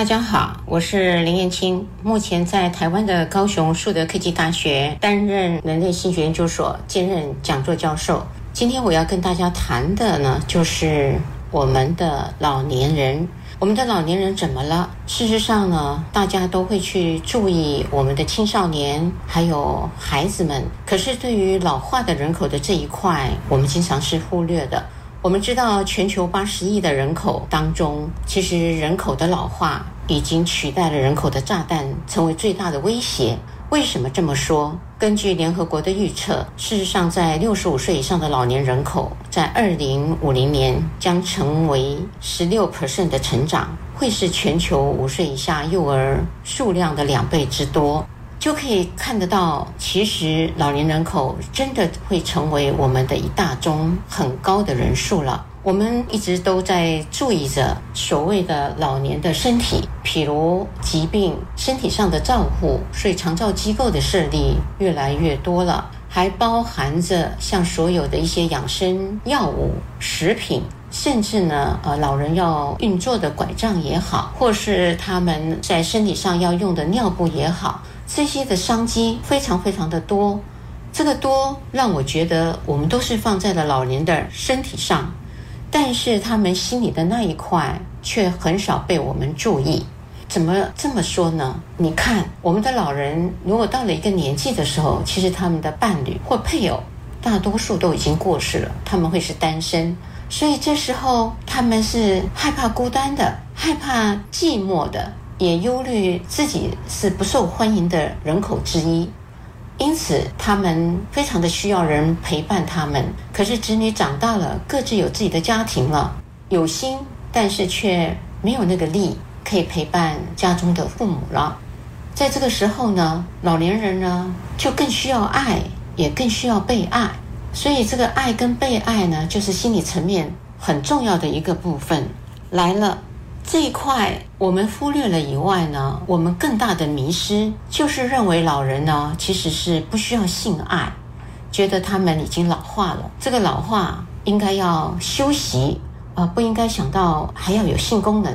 大家好，我是林燕青，目前在台湾的高雄树德科技大学担任人类心学研究所兼任讲座教授。今天我要跟大家谈的呢，就是我们的老年人。我们的老年人怎么了？事实上呢，大家都会去注意我们的青少年还有孩子们，可是对于老化的人口的这一块，我们经常是忽略的。我们知道，全球八十亿的人口当中，其实人口的老化已经取代了人口的炸弹，成为最大的威胁。为什么这么说？根据联合国的预测，事实上，在六十五岁以上的老年人口，在二零五零年将成为十六 percent 的成长，会是全球五岁以下幼儿数量的两倍之多。就可以看得到，其实老年人口真的会成为我们的一大宗很高的人数了。我们一直都在注意着所谓的老年的身体，譬如疾病、身体上的照护，所以长照机构的设立越来越多了，还包含着像所有的一些养生药物、食品，甚至呢，呃，老人要运作的拐杖也好，或是他们在身体上要用的尿布也好。这些的商机非常非常的多，这个多让我觉得我们都是放在了老年的身体上，但是他们心里的那一块却很少被我们注意。怎么这么说呢？你看，我们的老人如果到了一个年纪的时候，其实他们的伴侣或配偶大多数都已经过世了，他们会是单身，所以这时候他们是害怕孤单的，害怕寂寞的。也忧虑自己是不受欢迎的人口之一，因此他们非常的需要人陪伴他们。可是子女长大了，各自有自己的家庭了，有心，但是却没有那个力可以陪伴家中的父母了。在这个时候呢，老年人呢就更需要爱，也更需要被爱。所以这个爱跟被爱呢，就是心理层面很重要的一个部分来了。这一块我们忽略了以外呢，我们更大的迷失就是认为老人呢其实是不需要性爱，觉得他们已经老化了。这个老化应该要休息，呃，不应该想到还要有性功能。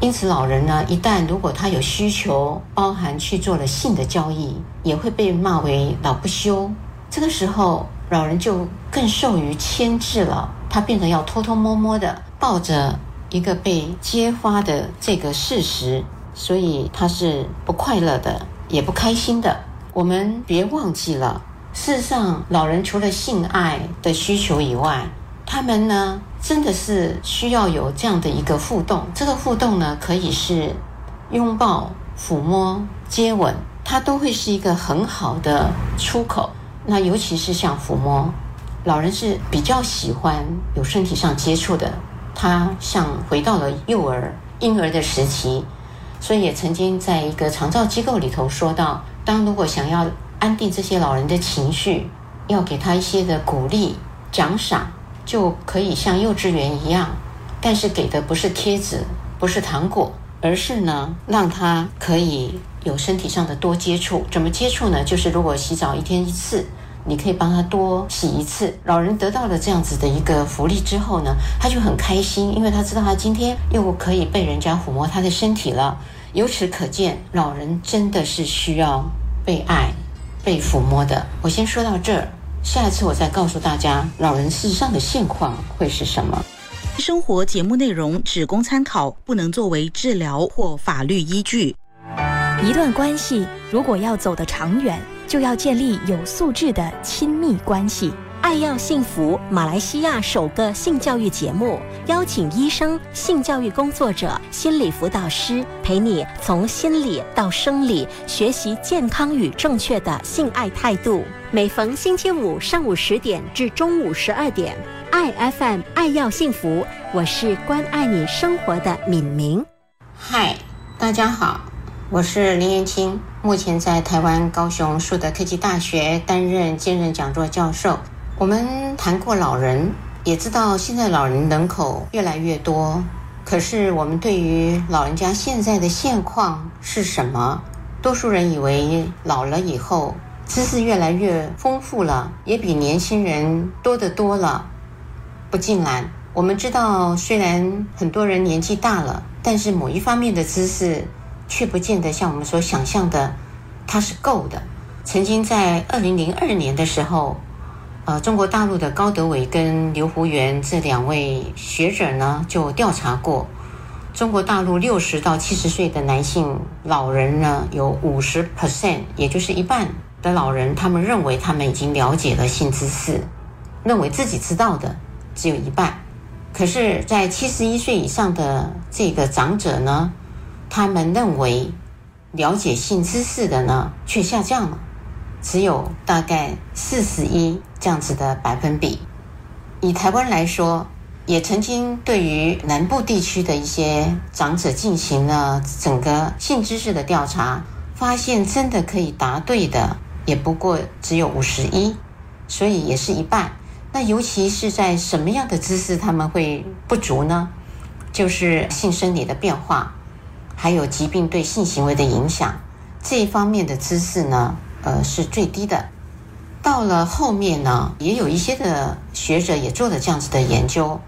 因此，老人呢一旦如果他有需求，包含去做了性的交易，也会被骂为老不休。这个时候，老人就更受于牵制了，他变得要偷偷摸摸的抱着。一个被揭发的这个事实，所以他是不快乐的，也不开心的。我们别忘记了，事实上，老人除了性爱的需求以外，他们呢，真的是需要有这样的一个互动。这个互动呢，可以是拥抱、抚摸、接吻，它都会是一个很好的出口。那尤其是像抚摸，老人是比较喜欢有身体上接触的。他像回到了幼儿、婴儿的时期，所以也曾经在一个长照机构里头说到：当如果想要安定这些老人的情绪，要给他一些的鼓励、奖赏，就可以像幼稚园一样，但是给的不是贴纸，不是糖果，而是呢，让他可以有身体上的多接触。怎么接触呢？就是如果洗澡一天一次。你可以帮他多洗一次。老人得到了这样子的一个福利之后呢，他就很开心，因为他知道他今天又可以被人家抚摸他的身体了。由此可见，老人真的是需要被爱、被抚摸的。我先说到这儿，下一次我再告诉大家老人事实上的现况会是什么。生活节目内容只供参考，不能作为治疗或法律依据。一段关系如果要走得长远。就要建立有素质的亲密关系。爱要幸福，马来西亚首个性教育节目，邀请医生、性教育工作者、心理辅导师陪你从心理到生理学习健康与正确的性爱态度。每逢星期五上午十点至中午十二点，爱 FM 爱要幸福，我是关爱你生活的敏明。嗨，大家好。我是林延青，目前在台湾高雄树德科技大学担任兼任讲座教授。我们谈过老人，也知道现在老人人口越来越多。可是我们对于老人家现在的现况是什么？多数人以为老了以后知识越来越丰富了，也比年轻人多得多了。不尽然，我们知道，虽然很多人年纪大了。但是某一方面的知识却不见得像我们所想象的，它是够的。曾经在二零零二年的时候，呃，中国大陆的高德伟跟刘胡元这两位学者呢，就调查过中国大陆六十到七十岁的男性老人呢，有五十 percent，也就是一半的老人，他们认为他们已经了解了性知识，认为自己知道的只有一半。可是，在七十一岁以上的这个长者呢，他们认为了解性知识的呢，却下降了。只有大概四十一这样子的百分比。以台湾来说，也曾经对于南部地区的一些长者进行了整个性知识的调查，发现真的可以答对的，也不过只有五十一，所以也是一半。那尤其是在什么样的知识他们会不足呢？就是性生理的变化，还有疾病对性行为的影响这一方面的知识呢？呃，是最低的。到了后面呢，也有一些的学者也做了这样子的研究。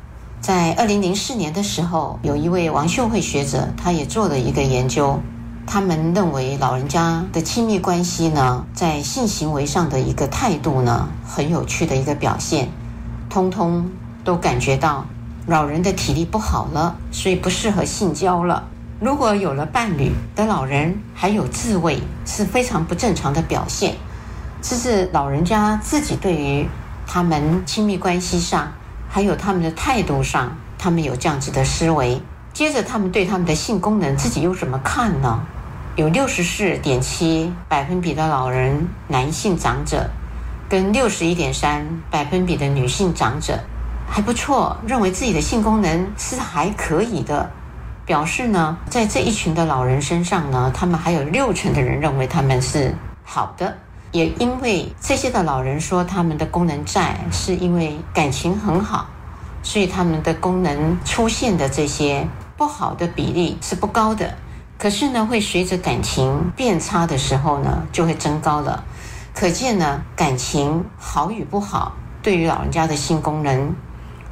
在二零零四年的时候，有一位王秀慧学者，他也做了一个研究。他们认为老人家的亲密关系呢，在性行为上的一个态度呢，很有趣的一个表现，通通都感觉到老人的体力不好了，所以不适合性交了。如果有了伴侣的老人还有自慰，是非常不正常的表现。这是老人家自己对于他们亲密关系上，还有他们的态度上，他们有这样子的思维。接着，他们对他们的性功能自己又怎么看呢？有六十四点七百分比的老人男性长者，跟六十一点三百分比的女性长者，还不错，认为自己的性功能是还可以的。表示呢，在这一群的老人身上呢，他们还有六成的人认为他们是好的。也因为这些的老人说他们的功能在，是因为感情很好，所以他们的功能出现的这些不好的比例是不高的。可是呢，会随着感情变差的时候呢，就会增高了。可见呢，感情好与不好，对于老人家的性功能，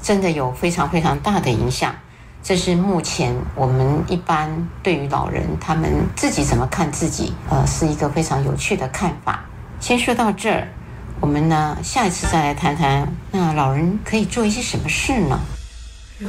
真的有非常非常大的影响。这是目前我们一般对于老人他们自己怎么看自己，呃，是一个非常有趣的看法。先说到这儿，我们呢下一次再来谈谈，那老人可以做一些什么事呢？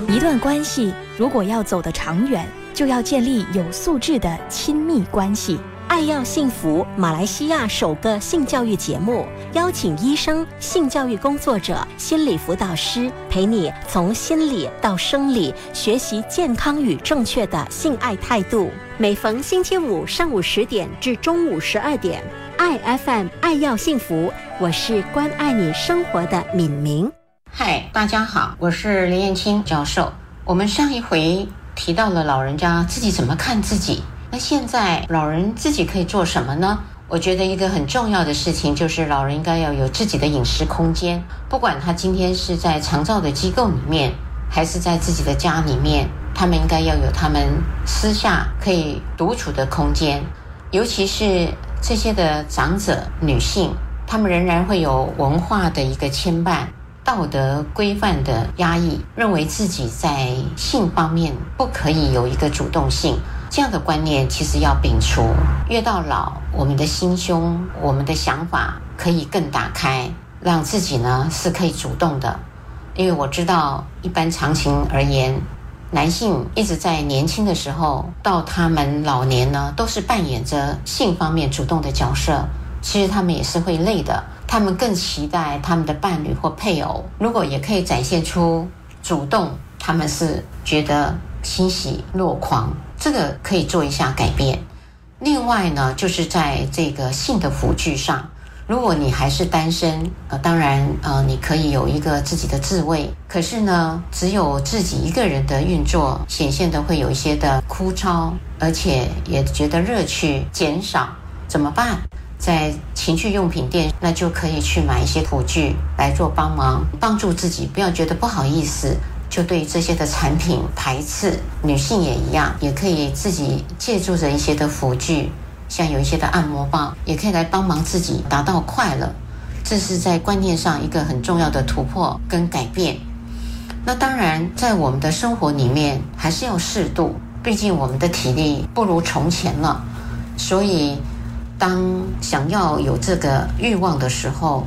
一段关系如果要走得长远，就要建立有素质的亲密关系。爱要幸福，马来西亚首个性教育节目，邀请医生、性教育工作者、心理辅导师，陪你从心理到生理，学习健康与正确的性爱态度。每逢星期五上午十点至中午十二点，爱 FM 爱要幸福，我是关爱你生活的敏明。嗨，大家好，我是林燕青教授。我们上一回提到了老人家自己怎么看自己。那现在老人自己可以做什么呢？我觉得一个很重要的事情就是老人应该要有自己的饮食空间，不管他今天是在长照的机构里面，还是在自己的家里面，他们应该要有他们私下可以独处的空间。尤其是这些的长者女性，她们仍然会有文化的一个牵绊、道德规范的压抑，认为自己在性方面不可以有一个主动性。这样的观念其实要摒除。越到老，我们的心胸、我们的想法可以更打开，让自己呢是可以主动的。因为我知道，一般常情而言，男性一直在年轻的时候到他们老年呢，都是扮演着性方面主动的角色。其实他们也是会累的，他们更期待他们的伴侣或配偶，如果也可以展现出主动，他们是觉得欣喜若狂。这个可以做一下改变。另外呢，就是在这个性的辅具上，如果你还是单身，呃，当然，呃，你可以有一个自己的自慰。可是呢，只有自己一个人的运作，显现的会有一些的枯燥，而且也觉得乐趣减少。怎么办？在情趣用品店，那就可以去买一些辅具来做帮忙，帮助自己，不要觉得不好意思。就对这些的产品排斥，女性也一样，也可以自己借助着一些的辅具，像有一些的按摩棒，也可以来帮忙自己达到快乐。这是在观念上一个很重要的突破跟改变。那当然，在我们的生活里面还是要适度，毕竟我们的体力不如从前了，所以当想要有这个欲望的时候，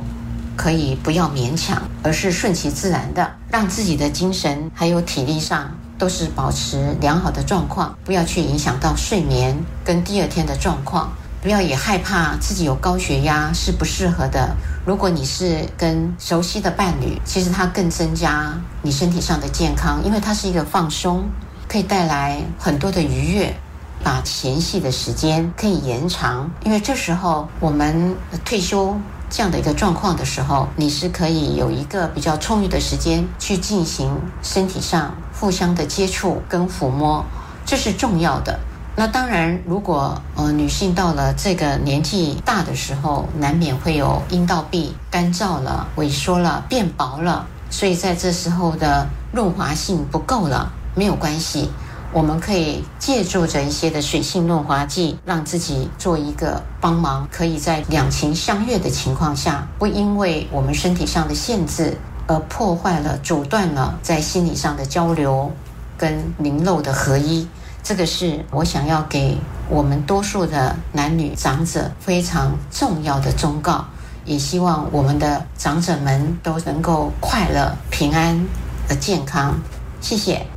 可以不要勉强，而是顺其自然的，让自己的精神还有体力上都是保持良好的状况，不要去影响到睡眠跟第二天的状况。不要也害怕自己有高血压是不适合的。如果你是跟熟悉的伴侣，其实它更增加你身体上的健康，因为它是一个放松，可以带来很多的愉悦，把前戏的时间可以延长。因为这时候我们退休这样的一个状况的时候，你是可以有一个比较充裕的时间去进行身体上互相的接触跟抚摸，这是重要的。那当然，如果呃女性到了这个年纪大的时候，难免会有阴道壁干燥了、萎缩了、变薄了，所以在这时候的润滑性不够了，没有关系，我们可以借助着一些的水性润滑剂，让自己做一个帮忙，可以在两情相悦的情况下，不因为我们身体上的限制而破坏了、阻断了在心理上的交流跟灵肉的合一。这个是我想要给我们多数的男女长者非常重要的忠告，也希望我们的长者们都能够快乐、平安、和健康。谢谢。